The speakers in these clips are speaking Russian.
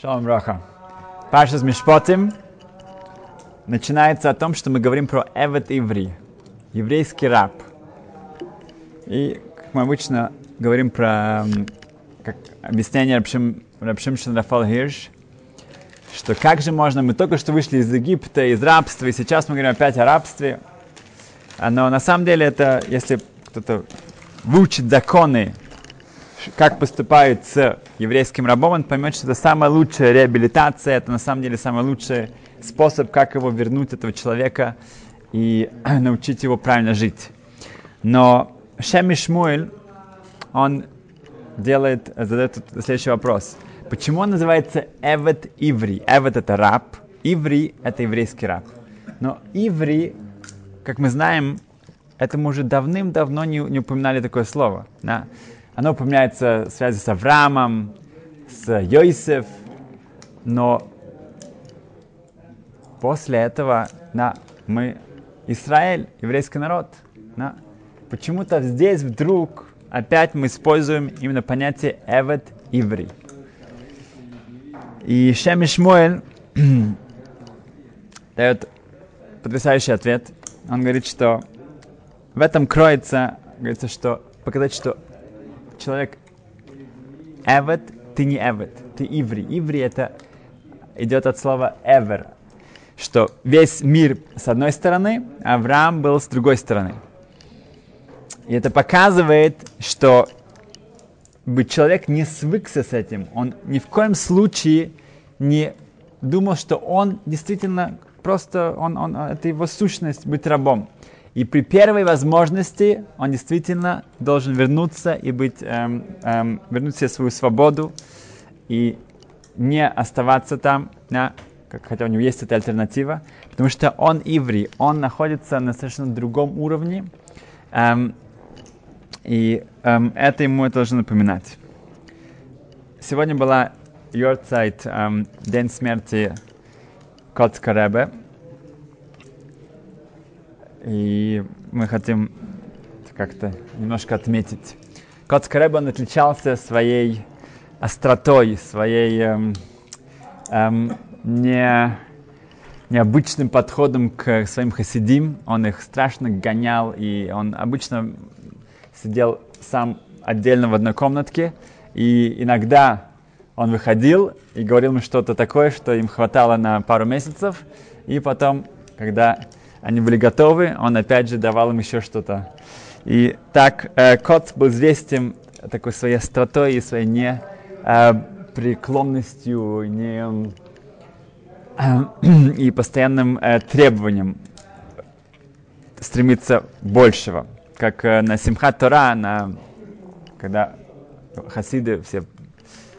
Шалом Браха. Паша с Мишпотим начинается о том, что мы говорим про Эвет Иври, еврейский раб. И, как мы обычно говорим про как объяснение Рабшим, Рабшим Рафал Хирш, что как же можно, мы только что вышли из Египта, из рабства, и сейчас мы говорим опять о рабстве. Но на самом деле это, если кто-то выучит законы как поступают с еврейским рабом, он поймет, что это самая лучшая реабилитация, это на самом деле самый лучший способ, как его вернуть, этого человека, и научить его правильно жить. Но Шеми Шмуэль, он делает, задает следующий вопрос. Почему он называется Эвет Иври? Эвет это раб, Иври это еврейский раб. Но Иври, как мы знаем, это мы уже давным-давно не, не упоминали такое слово. Да? Оно упоминается в связи с Авраамом, с Йосиф, но после этого на, мы Израиль, еврейский народ. На, почему-то здесь вдруг опять мы используем именно понятие Эвет Иври. И Шем Ишмуэль дает потрясающий ответ. Он говорит, что в этом кроется, говорится, что показать, что человек эвет, ты не эвет, ты иври. Иври это идет от слова ever, что весь мир с одной стороны, а Авраам был с другой стороны. И это показывает, что бы человек не свыкся с этим, он ни в коем случае не думал, что он действительно просто, он, он, это его сущность быть рабом. И при первой возможности он действительно должен вернуться и быть, эм, эм, вернуть себе свою свободу и не оставаться там, да, как, хотя у него есть эта альтернатива, потому что он иври, он находится на совершенно другом уровне, эм, и эм, это ему должно напоминать. Сегодня была Йорцайт, эм, день смерти Коцкаребе, и мы хотим как-то немножко отметить. Котский Рэб, он отличался своей остротой, своей эм, эм, не, необычным подходом к своим хасидим. Он их страшно гонял, и он обычно сидел сам отдельно в одной комнатке, и иногда он выходил и говорил им что-то такое, что им хватало на пару месяцев, и потом, когда они были готовы, он опять же давал им еще что-то. И так э, кот был известен такой своей остротой и своей не э, не, э, и постоянным э, требованием стремиться большего. Как э, на Симхат Тора, на, когда хасиды все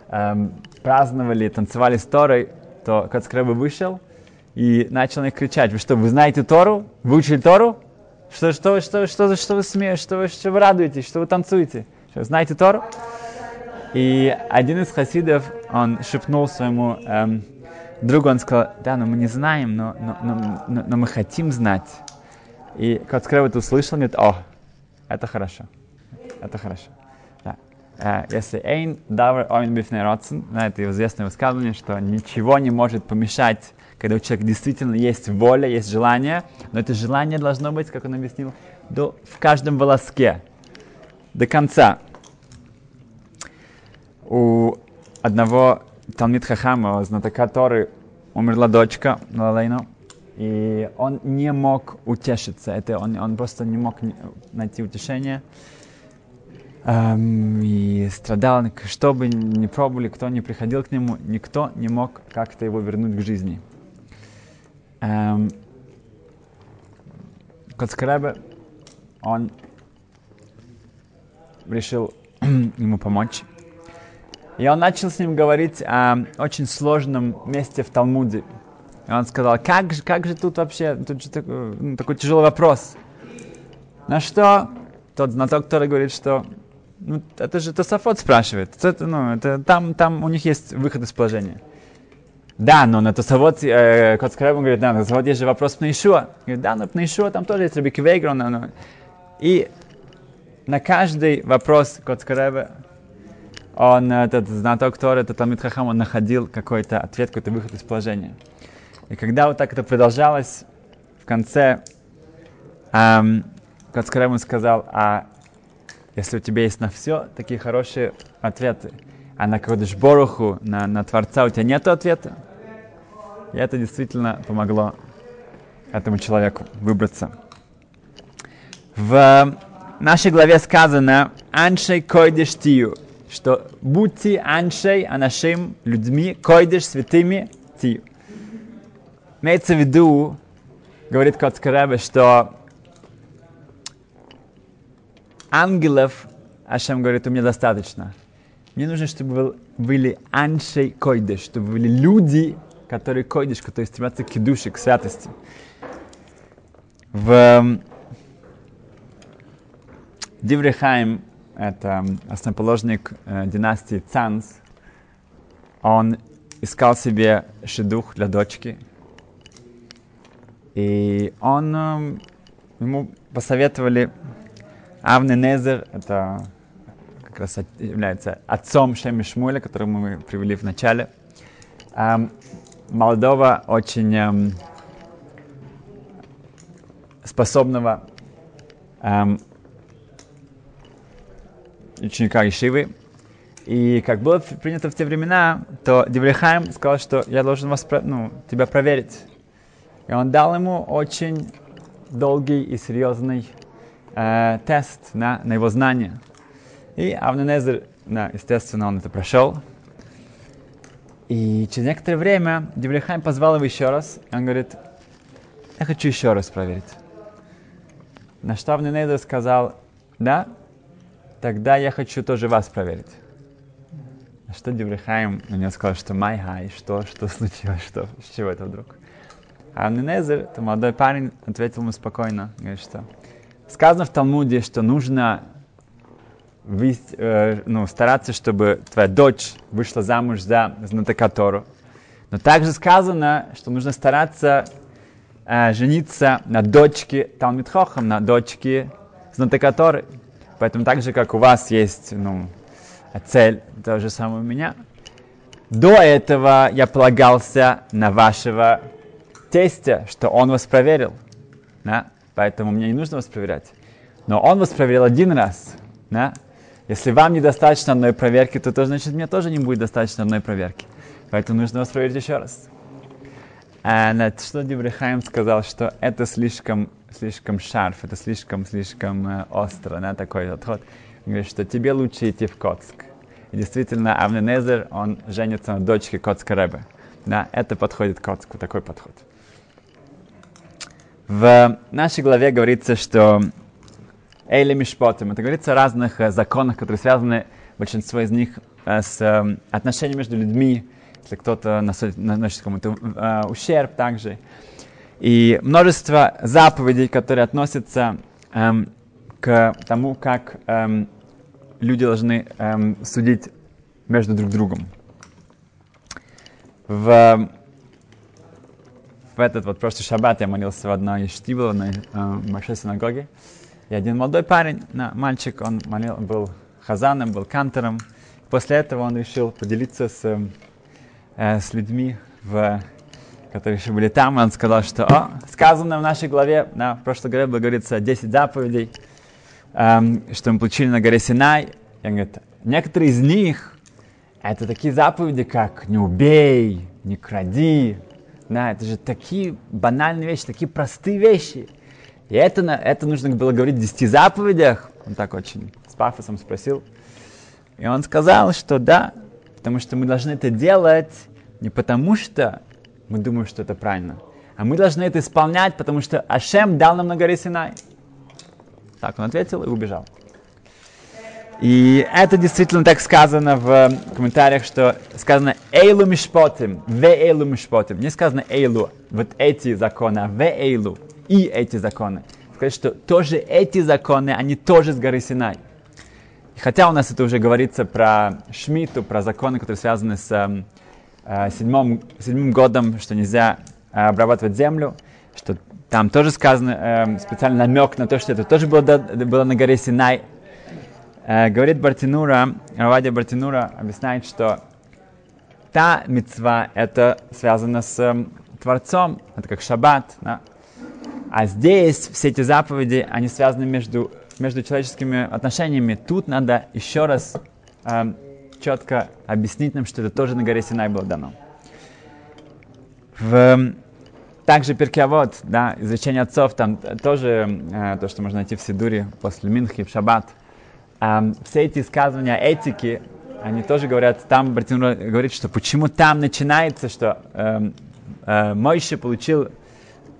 э, праздновали, танцевали с Торой, то Кацкрэбе вышел – и начал на них кричать, вы что, вы знаете Тору? Вы учили Тору? Что, что, что, что, что вы смеете, что вы, что вы радуетесь, что вы танцуете? Что, знаете Тору? И один из хасидов, он шепнул своему эм, другу, он сказал, да, но мы не знаем, но, но, но, но, но мы хотим знать. И Коцкрев это услышал, говорит, о, это хорошо, это хорошо. Да. Э, если эйн давр ойн бифней родсен, это известное высказывание, что ничего не может помешать когда у человека действительно есть воля, есть желание, но это желание должно быть, как он объяснил, до, в каждом волоске, до конца. У одного Талмит Хахама, знатока Торы, умерла дочка Лалейну, и он не мог утешиться, это он, он просто не мог найти утешение. Эм, и страдал, что бы ни пробовали, кто не приходил к нему, никто не мог как-то его вернуть к жизни. Эм, Коцкаребе, он решил ему помочь. И он начал с ним говорить о очень сложном месте в Талмуде. И он сказал, как же, как же тут вообще, тут же такой, ну, такой тяжелый вопрос. На что тот знаток, который говорит, что ну, это же Тософот спрашивает. Это, ну, это, там, там у них есть выход из положения. Да, но на Тосовод, э, Коцкарев говорит, да, на Тосовод есть же вопрос Пнейшуа. Говорит, да, но Пнейшуа там тоже есть Рабики Вейгрон. Но, но. И на каждый вопрос Коцкарева он, этот знаток Торы, этот Талмит Хахам, он находил какой-то ответ, какой-то выход из положения. И когда вот так это продолжалось, в конце эм, Кацкарем сказал, а если у тебя есть на все такие хорошие ответы, а на Кодыш Боруху, на, на Творца у тебя нет ответа, и это действительно помогло этому человеку выбраться. В нашей главе сказано «Аншей койдеш тию», что будьте аншей, анашим, людьми, койдеш, святыми, тию. Имеется в виду, говорит Коцкаребе, что ангелов, Ашем говорит, у меня достаточно. Мне нужно, чтобы были аншей койдеш, чтобы были люди, которые койдеш, которые стремятся к душе, к святости. В Диврихайм, это основоположник э, династии Цанс, он искал себе шедух для дочки. И он, э, ему посоветовали Авне Незер, это как раз является отцом Шеми Шмуля, которого мы привели в начале. Молодого, очень эм, способного эм, ученика Ишивы. И как было принято в те времена, то Деврихайм сказал, что я должен вас, ну, тебя проверить. И он дал ему очень долгий и серьезный э, тест на, на его знания. И Авненезер, да, естественно, он это прошел. И через некоторое время Диврей Хаим позвал его еще раз. Он говорит, я хочу еще раз проверить. На что Авней Незер сказал, да, тогда я хочу тоже вас проверить. На что Диврей Хаим на него сказал, что מאי האי, что, что случилось, что, с чего это вдруг? А Авней Незер, это молодой парень, ответил ему спокойно, говорит, что Сказано в Талмуде, что нужно э, ну, стараться, чтобы твоя дочь вышла замуж за знатокатору. Но также сказано, что нужно стараться э, жениться на дочке Талмитхохам, на дочке знатокаторы. Поэтому так же, как у вас есть ну, цель, то же самое у меня. До этого я полагался на вашего тестя, что он вас проверил. Да? поэтому мне не нужно вас проверять. Но он вас проверил один раз. Да? Если вам недостаточно одной проверки, то, то значит мне тоже не будет достаточно одной проверки. Поэтому нужно вас проверить еще раз. А на что Дибрихайм сказал, что это слишком, слишком шарф, это слишком, слишком э, остро, да, такой отход. Он говорит, что тебе лучше идти в Коцк. И действительно, Авненезер, он женится на дочке Коцка Ребе. Да, это подходит Коцку, такой подход. В нашей главе говорится, что Эйли Мишпотим, это говорится о разных э, законах, которые связаны, большинство из них, э, с э, отношениями между людьми, если кто-то наносит кому-то э, ущерб также. И множество заповедей, которые относятся эм, к тому, как эм, люди должны эм, судить между друг другом. В в этот вот прошлый шаббат я молился в одной из штибл, в одной э, большой синагоге. И один молодой парень, мальчик, он молил, был хазаном, был кантором. После этого он решил поделиться с, э, с людьми, в, которые еще были там. И он сказал, что О, сказано в нашей главе, на прошлой главе было говорится 10 заповедей, э, что мы получили на горе Синай. И он говорит, некоторые из них это такие заповеди, как не убей, не кради, да, это же такие банальные вещи, такие простые вещи. И это, это нужно было говорить в десяти заповедях. Он так очень с пафосом спросил. И он сказал, что да, потому что мы должны это делать не потому, что мы думаем, что это правильно, а мы должны это исполнять, потому что Ашем дал нам на горе Синай. Так он ответил и убежал. И это действительно так сказано в комментариях, что сказано «эйлу мишпотим», «ве эйлу мишпотим». Не сказано «эйлу», вот эти законы, а «ве эйлу», и эти законы. Сказать, что тоже эти законы, они тоже с горы Синай. И хотя у нас это уже говорится про Шмиту, про законы, которые связаны с э, седьмым, седьмым годом, что нельзя э, обрабатывать землю, что там тоже сказано э, специальный намек на то, что это тоже было, было на горе Синай, Э, говорит Бартинура, Равадия Бартинура объясняет, что та мецва это связано с э, Творцом, это как шаббат. Да? А здесь все эти заповеди, они связаны между, между человеческими отношениями. Тут надо еще раз э, четко объяснить нам, что это тоже на горе Синай было дано. В, также Перкиавод, да, изречение отцов, там тоже э, то, что можно найти в Сидуре после Минхи, в Шаббат. Э, все эти сказывания этики, они тоже говорят, там Бартинура говорит, что почему там начинается, что э, э, Мойше получил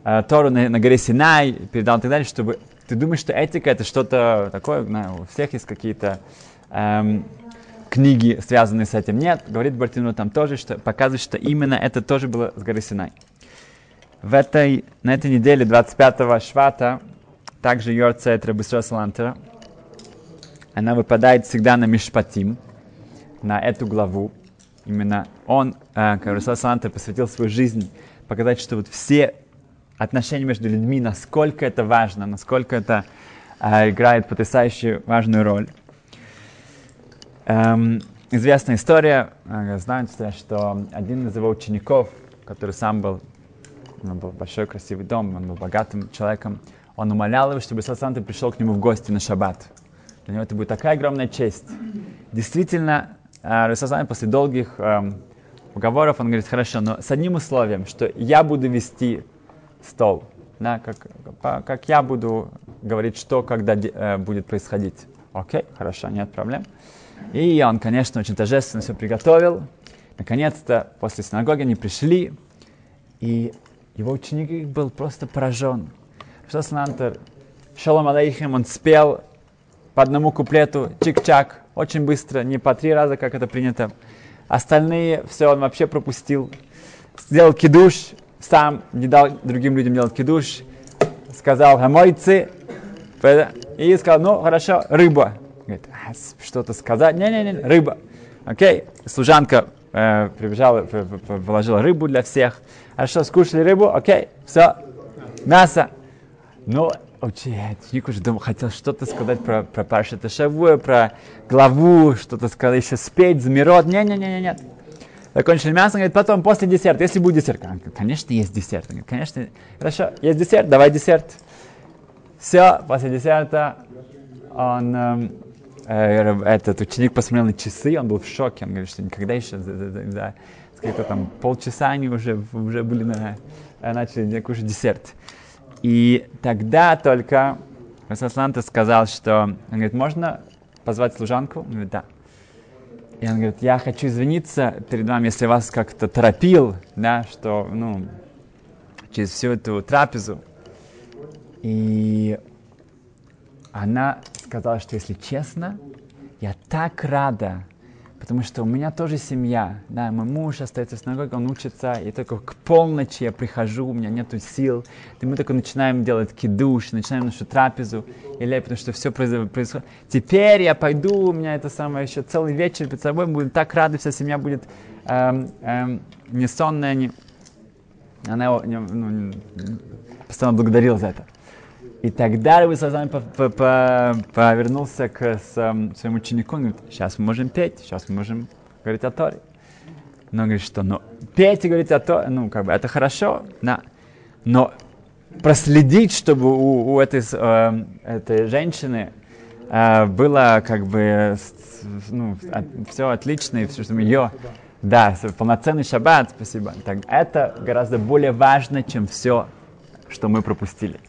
э, Тору на, на горе Синай, передал и так далее, чтобы ты думаешь, что этика это что-то такое, знаю, у всех есть какие-то эм, книги, связанные с этим. Нет, говорит Бартину там тоже, что показывает, что именно это тоже было с горы Синай. В этой, на этой неделе, 25-го Швата, также Йорцет Рабисра Салантера, она выпадает всегда на Мишпатим, на эту главу. Именно он, э, Рабисра Салантер, посвятил свою жизнь показать, что вот все отношения между людьми, насколько это важно, насколько это э, играет потрясающую важную роль. Эм, известная история, э, знаете, что один из его учеников, который сам был, него был большой красивый дом, он был богатым человеком, он умолял его, чтобы Санта пришел к нему в гости на шаббат. Для него это будет такая огромная честь. Действительно, э, после долгих э, уговоров, он говорит, хорошо, но с одним условием, что я буду вести стол, да, как, как я буду говорить, что когда э, будет происходить. Окей, хорошо, нет проблем. И он, конечно, очень торжественно все приготовил. Наконец-то после синагоги они пришли, и его ученик был просто поражен. Что Шалом Алейхим, он спел по одному куплету, чик-чак, очень быстро, не по три раза, как это принято. Остальные все он вообще пропустил. Сделал кидуш, сам не дал другим людям делать кидуш. Сказал хамойцы, и сказал, ну хорошо, рыба. Говорит, а, что-то сказать? Не-не-не, рыба. Окей, служанка э, прибежала, положила рыбу для всех. Хорошо, скушали рыбу, окей, все, мясо. Ну, ученик уже думал, хотел что-то сказать про, про Паршата Шавуя, про главу, что-то сказать, еще спеть, замирот. Не-не-не, нет. Закончили мясо, говорит, потом, после десерта, если будет десерт. Он говорит, конечно, есть десерт. Он говорит, конечно, хорошо, есть десерт, давай десерт. Все, после десерта он эм, Э, этот ученик посмотрел на часы, он был в шоке, он говорит, что никогда еще за, за, за сколько там полчаса они уже, уже были на, начали кушать десерт. И тогда только Расасланта сказал, что, он говорит, можно позвать служанку? Он говорит, да. И он говорит, я хочу извиниться перед вами, если вас как-то торопил, да, что, ну, через всю эту трапезу. И она сказала, что если честно, я так рада, потому что у меня тоже семья, да, мой муж остается в синагоге, он учится, и только к полночи я прихожу, у меня нету сил, и мы только начинаем делать кидуш, начинаем нашу трапезу, или потому что все происходит. Теперь я пойду, у меня это самое еще целый вечер перед собой, мы будем так рады, вся семья будет эм, эм, не сонная, не... она не, ну, постоянно благодарила за это. И тогда Рабы Сазан повернулся к своему ученику и говорит, сейчас мы можем петь, сейчас мы можем говорить о Торе. Но он говорит, что ну, петь и говорить о Торе, ну, как бы, это хорошо, да. но проследить, чтобы у, у этой, э, этой женщины э, было как бы ну, от, все отлично, и все, что ее, да, полноценный шаббат, спасибо, так, это гораздо более важно, чем все, что мы пропустили.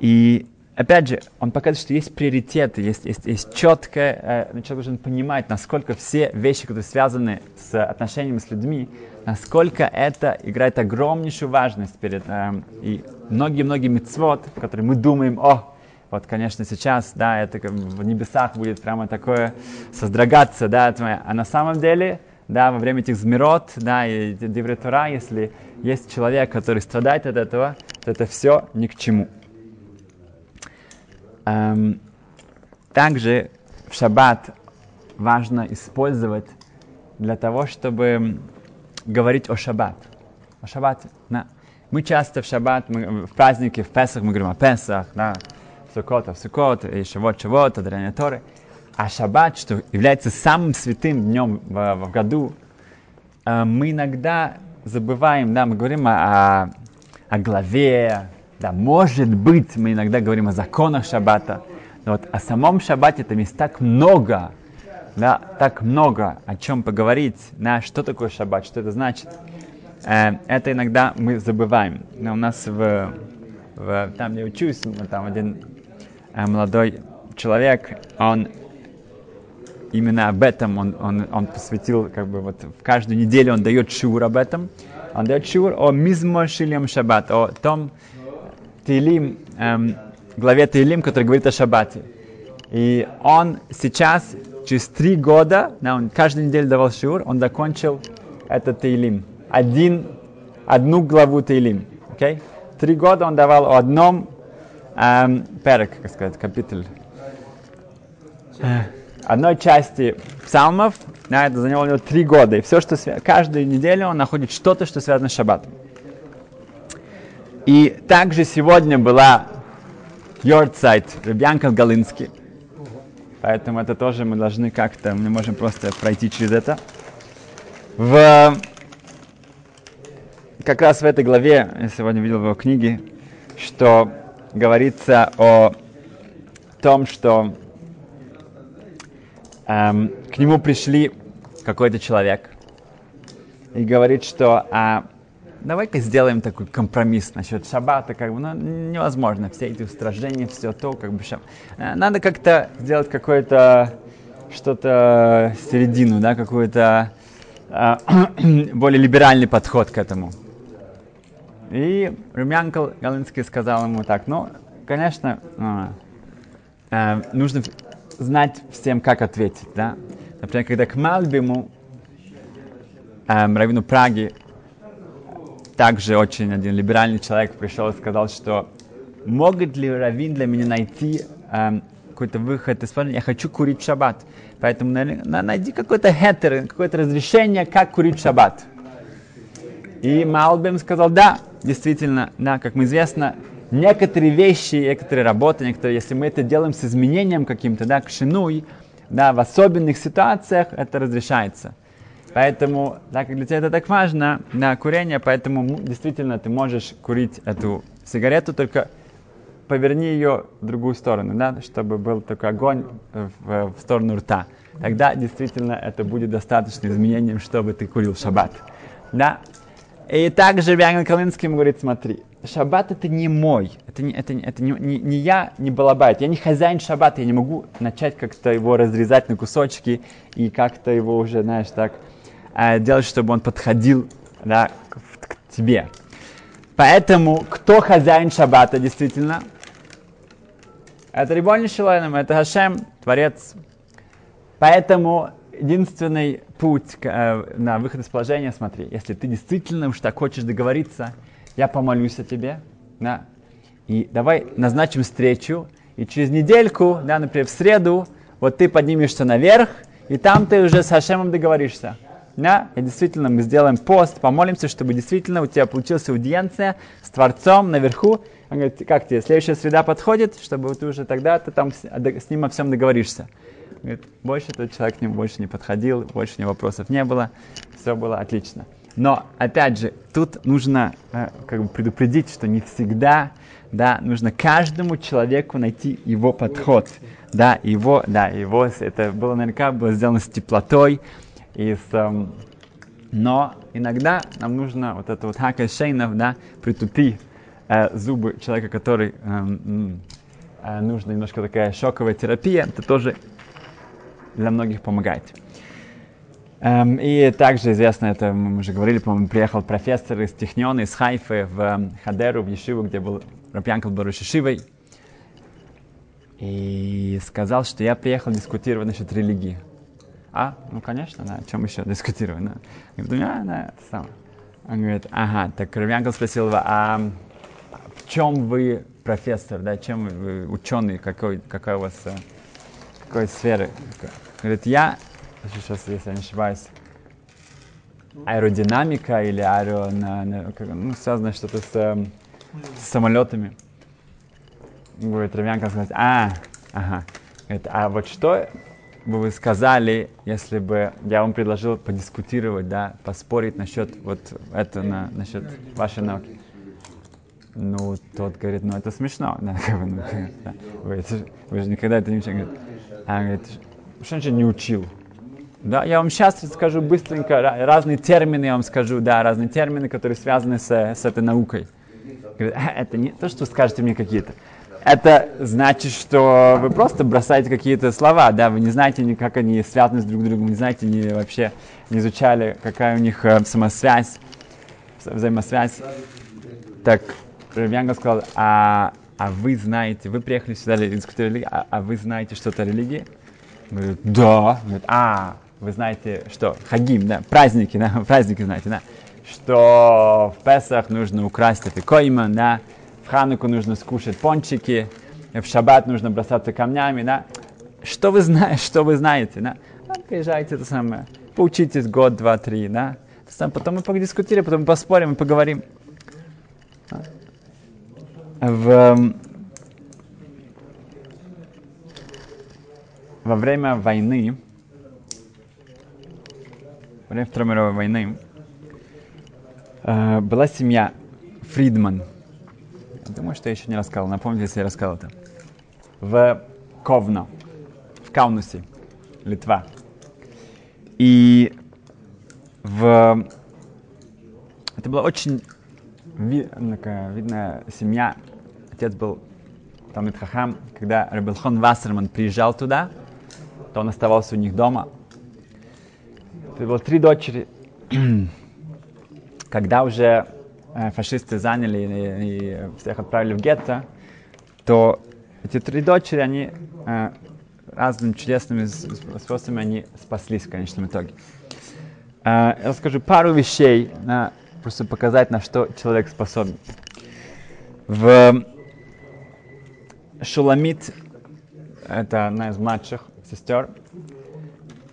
И опять же, он показывает, что есть приоритеты, есть, есть, есть четкое, э, человек должен понимать, насколько все вещи, которые связаны с отношениями с людьми, насколько это играет огромнейшую важность перед... Э, и многие-многие мецвод, которые мы думаем, о, вот, конечно, сейчас, да, это в небесах будет прямо такое создрогаться, да, а на самом деле, да, во время этих змирот, да, и Девретура, если есть человек, который страдает от этого, то это все ни к чему. Эм, также в шаббат важно использовать для того, чтобы говорить о шаббат. О шаббате. Да. Мы часто в шаббат, мы, в праздники, в Песах мы говорим о Песах, да, в Суккот, в Суккот, и Шавот, Шавот, Адрания Торы. А шаббат, что является самым святым днем в, в году, э, мы иногда забываем, да, мы говорим о, о, о главе, да, может быть, мы иногда говорим о законах шаббата, но вот о самом шаббате там есть так много, да, так много о чем поговорить, да, что такое шаббат, что это значит. Э, это иногда мы забываем. Но у нас в, в там, я учусь, там один э, молодой человек, он именно об этом он, он, он посвятил, как бы вот в каждую неделю он дает шур об этом. Он дает шур о мизмо шилем шаббат, о том Тейлим, эм, главе Тейлим, который говорит о шаббате. И он сейчас, через три года, да, он каждую неделю давал шур, он закончил этот Тейлим. Один, одну главу Тейлим. Okay? Три года он давал о одном эм, перек, как сказать, капитель одной части псалмов, да, это заняло у него три года. И все, что свя... каждую неделю он находит что-то, что связано с шаббатом. И также сегодня была Йордсайт Ребянка Галинский. Поэтому это тоже мы должны как-то, мы можем просто пройти через это. В, как раз в этой главе, я сегодня видел в его книге, что говорится о том, что эм, к нему пришли какой-то человек и говорит, что а, давай-ка сделаем такой компромисс насчет шаббата, как бы, ну, невозможно, все эти устражения, все то, как бы, шаб... Э, надо как-то сделать какое-то, что-то середину, да, какой-то э, более либеральный подход к этому. И Румянкл Галинский сказал ему так, ну, конечно, э, э, нужно знать всем, как ответить. Да? Например, когда к Мальбиму, раввину Праги, также очень один либеральный человек пришел и сказал, что могут ли раввин для меня найти эм, какой-то выход из? Я хочу курить шаббат. Поэтому найди какой-то хетер, какое-то разрешение, как курить шаббат. И Малбим сказал, да, действительно, да, как мы известно, некоторые вещи, некоторые работы, некоторые, если мы это делаем с изменением каким-то, да, к шинуй, да, в особенных ситуациях это разрешается. Поэтому, так как для тебя это так важно, да, курение, поэтому действительно ты можешь курить эту сигарету, только поверни ее в другую сторону, да, чтобы был такой огонь в, в сторону рта. Тогда действительно это будет достаточным изменением, чтобы ты курил шаббат. Да? И также Вянган Калинский говорит, смотри, шаббат это не мой, это не, это, это не, не, не я, не балабайт, я не хозяин шаббата, я не могу начать как-то его разрезать на кусочки и как-то его уже, знаешь, так э, делать, чтобы он подходил да, к, к тебе. Поэтому, кто хозяин шаббата действительно? Это Рибони Шилайном, это Хашем, Творец. Поэтому единственный путь э, на выход из положения, смотри, если ты действительно уж так хочешь договориться, я помолюсь о тебе, да, и давай назначим встречу, и через недельку, да, например, в среду, вот ты поднимешься наверх, и там ты уже с Хашемом договоришься. Да? И действительно мы сделаем пост, помолимся, чтобы действительно у тебя получилась аудиенция с Творцом наверху. Он говорит, как тебе, следующая среда подходит, чтобы ты уже тогда ты там с, с ним о всем договоришься. Говорит, больше этот человек к нему больше не подходил, больше него вопросов не было, все было отлично. Но, опять же, тут нужно э, как бы предупредить, что не всегда, да, нужно каждому человеку найти его подход, да, его, да, его, это было наверняка было сделано с теплотой, и с, эм, но иногда нам нужно вот это вот хака шейнов, да, притупи э, зубы человека, который эм, э, нужна немножко такая шоковая терапия, это тоже для многих помогает. Um, и также известно, это мы уже говорили, по-моему, приехал профессор из Техниона, из Хайфы в um, Хадеру, в Ешиву, где был Рапьянкл Барушишивой, и сказал, что я приехал дискутировать насчет религии. А, ну, конечно, да, о чем еще дискутировать? Да. Я говорю, а, да, это. Он говорит, ага, так Рапьянкл спросил его, а в чем вы профессор, да, чем вы ученый, какой, какая у вас, э, какой сферы? Говорит, я сейчас, если я не ошибаюсь, аэродинамика или аэро, ну, связано что-то с, эм, с самолетами. Говорит, Равянка сказать, а, ага. Говорит, а вот что бы вы сказали, если бы я вам предложил подискутировать, да, поспорить насчет вот это, на, насчет вашей науки? Ну, тот говорит, ну это смешно. Да, как бы, ну, да. Вы, это, вы же никогда это не учили. А он говорит, что же не учил? Да, я вам сейчас скажу быстренько разные термины, я вам скажу, да, разные термины, которые связаны с, с этой наукой. Говорит, а, это не то, что скажете мне какие-то это значит, что вы просто бросаете какие-то слова, да, вы не знаете, ни как они связаны с друг другом, не знаете, не вообще не изучали, какая у них э, самосвязь, взаимосвязь. Так Равьянга сказал, а, а вы знаете, вы приехали сюда дискутировать религию, а, а вы знаете что-то о религии? Говорит, да. Говорит, а, вы знаете что? Хагим, да, праздники, да, праздники знаете, да, что в Песах нужно украсть это койман, да, Хануку нужно скушать пончики, в шаббат нужно бросаться камнями, да. Что вы знаете, что вы знаете, да? А, приезжайте, это самое, поучитесь год, два, три, да. Потом мы подискутируем, потом мы поспорим и поговорим. В, во время войны, во время Второй мировой войны, э, была семья Фридман – Что я еще не рассказал. Напомните, если я рассказал это. В Ковно, в Каунусе, Литва. И в... Это была очень видная семья. Отец был там Хахам. Когда Рабелхон Вассерман приезжал туда, то он оставался у них дома. Это было три дочери. Когда уже фашисты заняли и, и всех отправили в гетто, то эти три дочери, они э, разными чудесными способами они спаслись в конечном итоге. Э, я расскажу пару вещей, э, просто показать, на что человек способен. В Шуламит, это одна из младших сестер,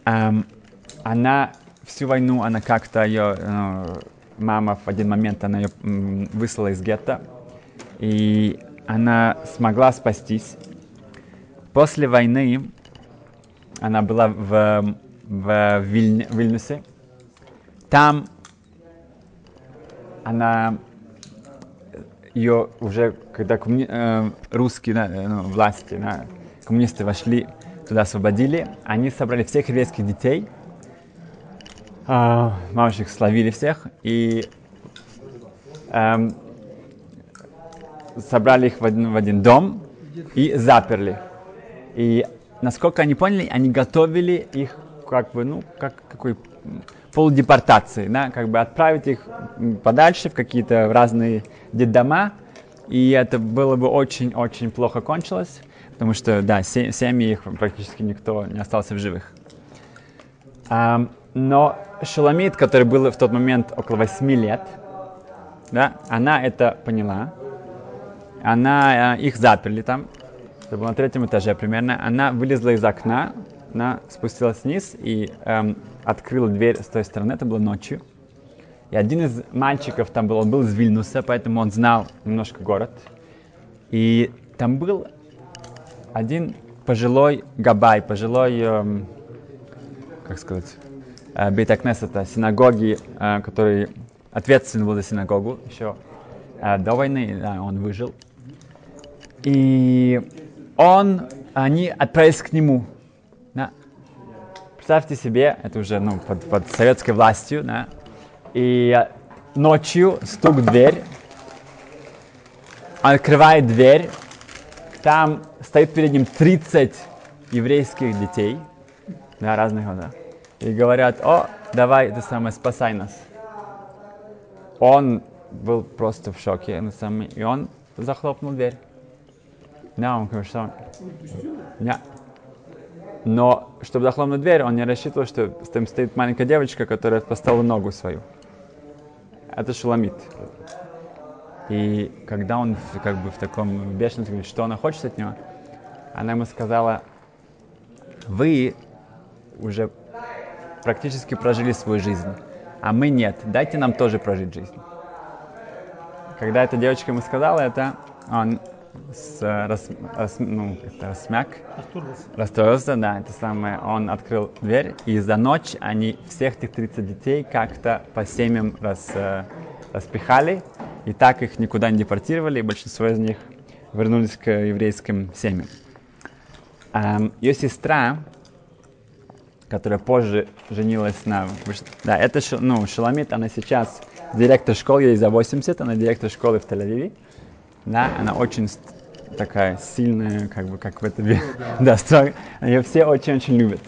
эм, она всю войну, она как-то ее мама в один момент, она ее выслала из гетто, и она смогла спастись. После войны она была в, в Вильн, Вильнюсе. Там она ее уже, когда коммуни, э, русские да, ну, власти, да, коммунисты вошли, туда освободили, они собрали всех еврейских детей – а, мамочек словили всех и эм, собрали их в один, в один дом и заперли. И насколько они поняли, они готовили их как бы, ну, как какой полудепортации, да, как бы отправить их подальше в какие-то разные детдома, и это было бы очень-очень плохо кончилось, потому что, да, семьи их практически никто не остался в живых. Um, но Шаламит, который был в тот момент около 8 лет, да, она это поняла. Она, э, их заперли там, это было на третьем этаже примерно. Она вылезла из окна, она спустилась вниз и эм, открыла дверь с той стороны, это было ночью. И один из мальчиков там был, он был из Вильнюса, поэтому он знал немножко город. И там был один пожилой габай, пожилой, эм, как сказать, Бейтакнесета, синагоги, э, который ответственен был за синагогу еще э, до войны, он выжил. И он, они отправились к нему. Да. Представьте себе, это уже ну, под, под советской властью, да, и ночью стук в дверь, открывает дверь, там стоит перед ним 30 еврейских детей, да, разных, да, и говорят, о, давай, ты самое, спасай нас. Он был просто в шоке, на самом, и он захлопнул дверь. Да, он говорит, что... Но, чтобы захлопнуть дверь, он не рассчитывал, что там стоит маленькая девочка, которая поставила ногу свою. Это шуламит. И когда он как бы в таком бешенстве говорит, что она хочет от него, она ему сказала, вы уже практически прожили свою жизнь, а мы нет. Дайте нам тоже прожить жизнь. Когда эта девочка ему сказала это, он с, рас, рас, ну, это расмяк, Расстроился. расстроился, да, это самое, он открыл дверь, и за ночь они всех этих 30 детей как-то по семьям рас, э, распихали, и так их никуда не депортировали, и большинство из них вернулись к еврейским семьям. Эм, ее сестра, которая позже женилась на... Да, это ну, Шаламит, она сейчас директор школы, ей за 80, она директор школы в Тель-Авиве. Да, она очень такая сильная, как бы, как в этом... ви- да, строго. Ее все очень-очень любят.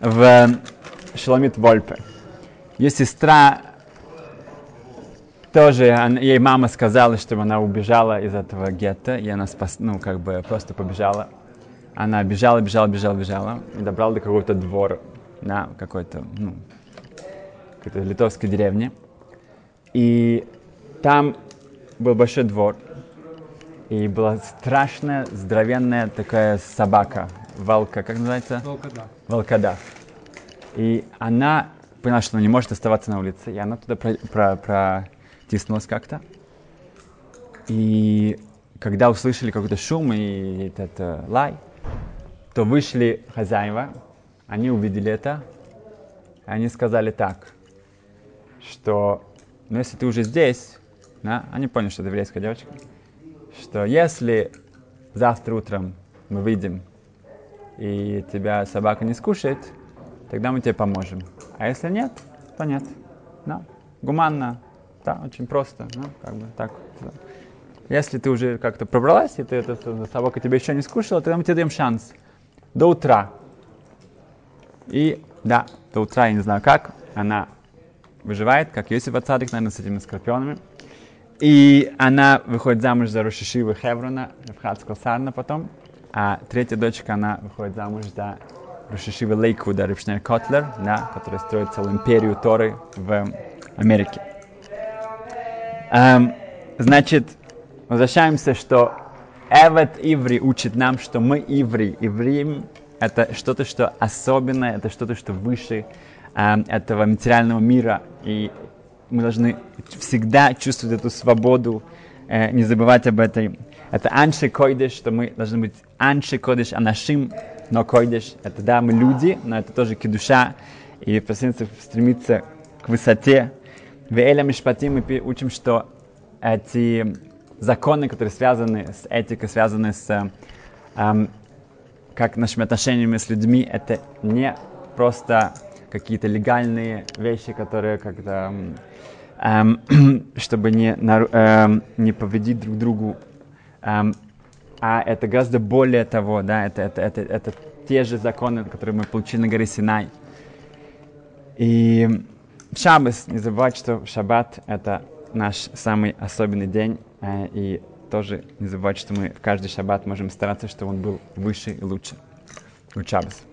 В э, Шаламит Вольпе. Ее сестра тоже, она- ей мама сказала, чтобы она убежала из этого гетто, и она спас, ну, как бы просто побежала. Она бежала, бежала, бежала, бежала, и добрала до какого-то двора, на какой-то, ну, какой-то литовской деревне. И там был большой двор, и была страшная, здоровенная такая собака, волка, как называется? Волкодав. волкодав. И она поняла, что она не может оставаться на улице, и она туда про- про- протиснулась как-то. И когда услышали какой-то шум и этот э, лай, то вышли хозяева, они увидели это, и они сказали так, что, ну если ты уже здесь, да, они поняли, что это еврейская девочка, что если завтра утром мы выйдем и тебя собака не скушает, тогда мы тебе поможем. А если нет, то нет. Да. Гуманно, да, очень просто, ну, как бы так. да. Если ты уже как-то пробралась, и ты, эта собака тебя еще не скушала, тогда мы тебе даем шанс. До утра. И да, до утра, я не знаю как, она выживает, как Йосиф Ацадик, наверное, с этими скорпионами. И она выходит замуж за Рушишива Хеврона, Рабхатского Сарна потом. А третья дочка, она выходит замуж за Рушишива Лейквуда, Рипшнер Котлер, да, который строит целую империю Торы в Америке. Эм, значит, возвращаемся, что Эвет Иври учит нам, что мы Иври. Иврим — это что-то, что особенное, это что-то, что выше эм, этого материального мира. И мы должны всегда чувствовать эту свободу, э, не забывать об этой. Это анши койдеш, что мы должны быть анши койдеш, анашим, но койдеш. Это да, мы люди, но это тоже кедуша. И постоянно стремиться к высоте. В Эля Мишпатим мы учим, что эти законы, которые связаны с этикой, связаны с эм, как нашими отношениями с людьми, это не просто какие-то легальные вещи, которые как-то, м, эм, чтобы не, эм, не повредить друг другу, эм, а это гораздо более того, да, это, это, это, это те же законы, которые мы получили на горе Синай. И в Шаббас, не забывать, что Шаббат — это наш самый особенный день, и тоже не забывать, что мы каждый Шаббат можем стараться, чтобы он был выше и лучше. Shabbos.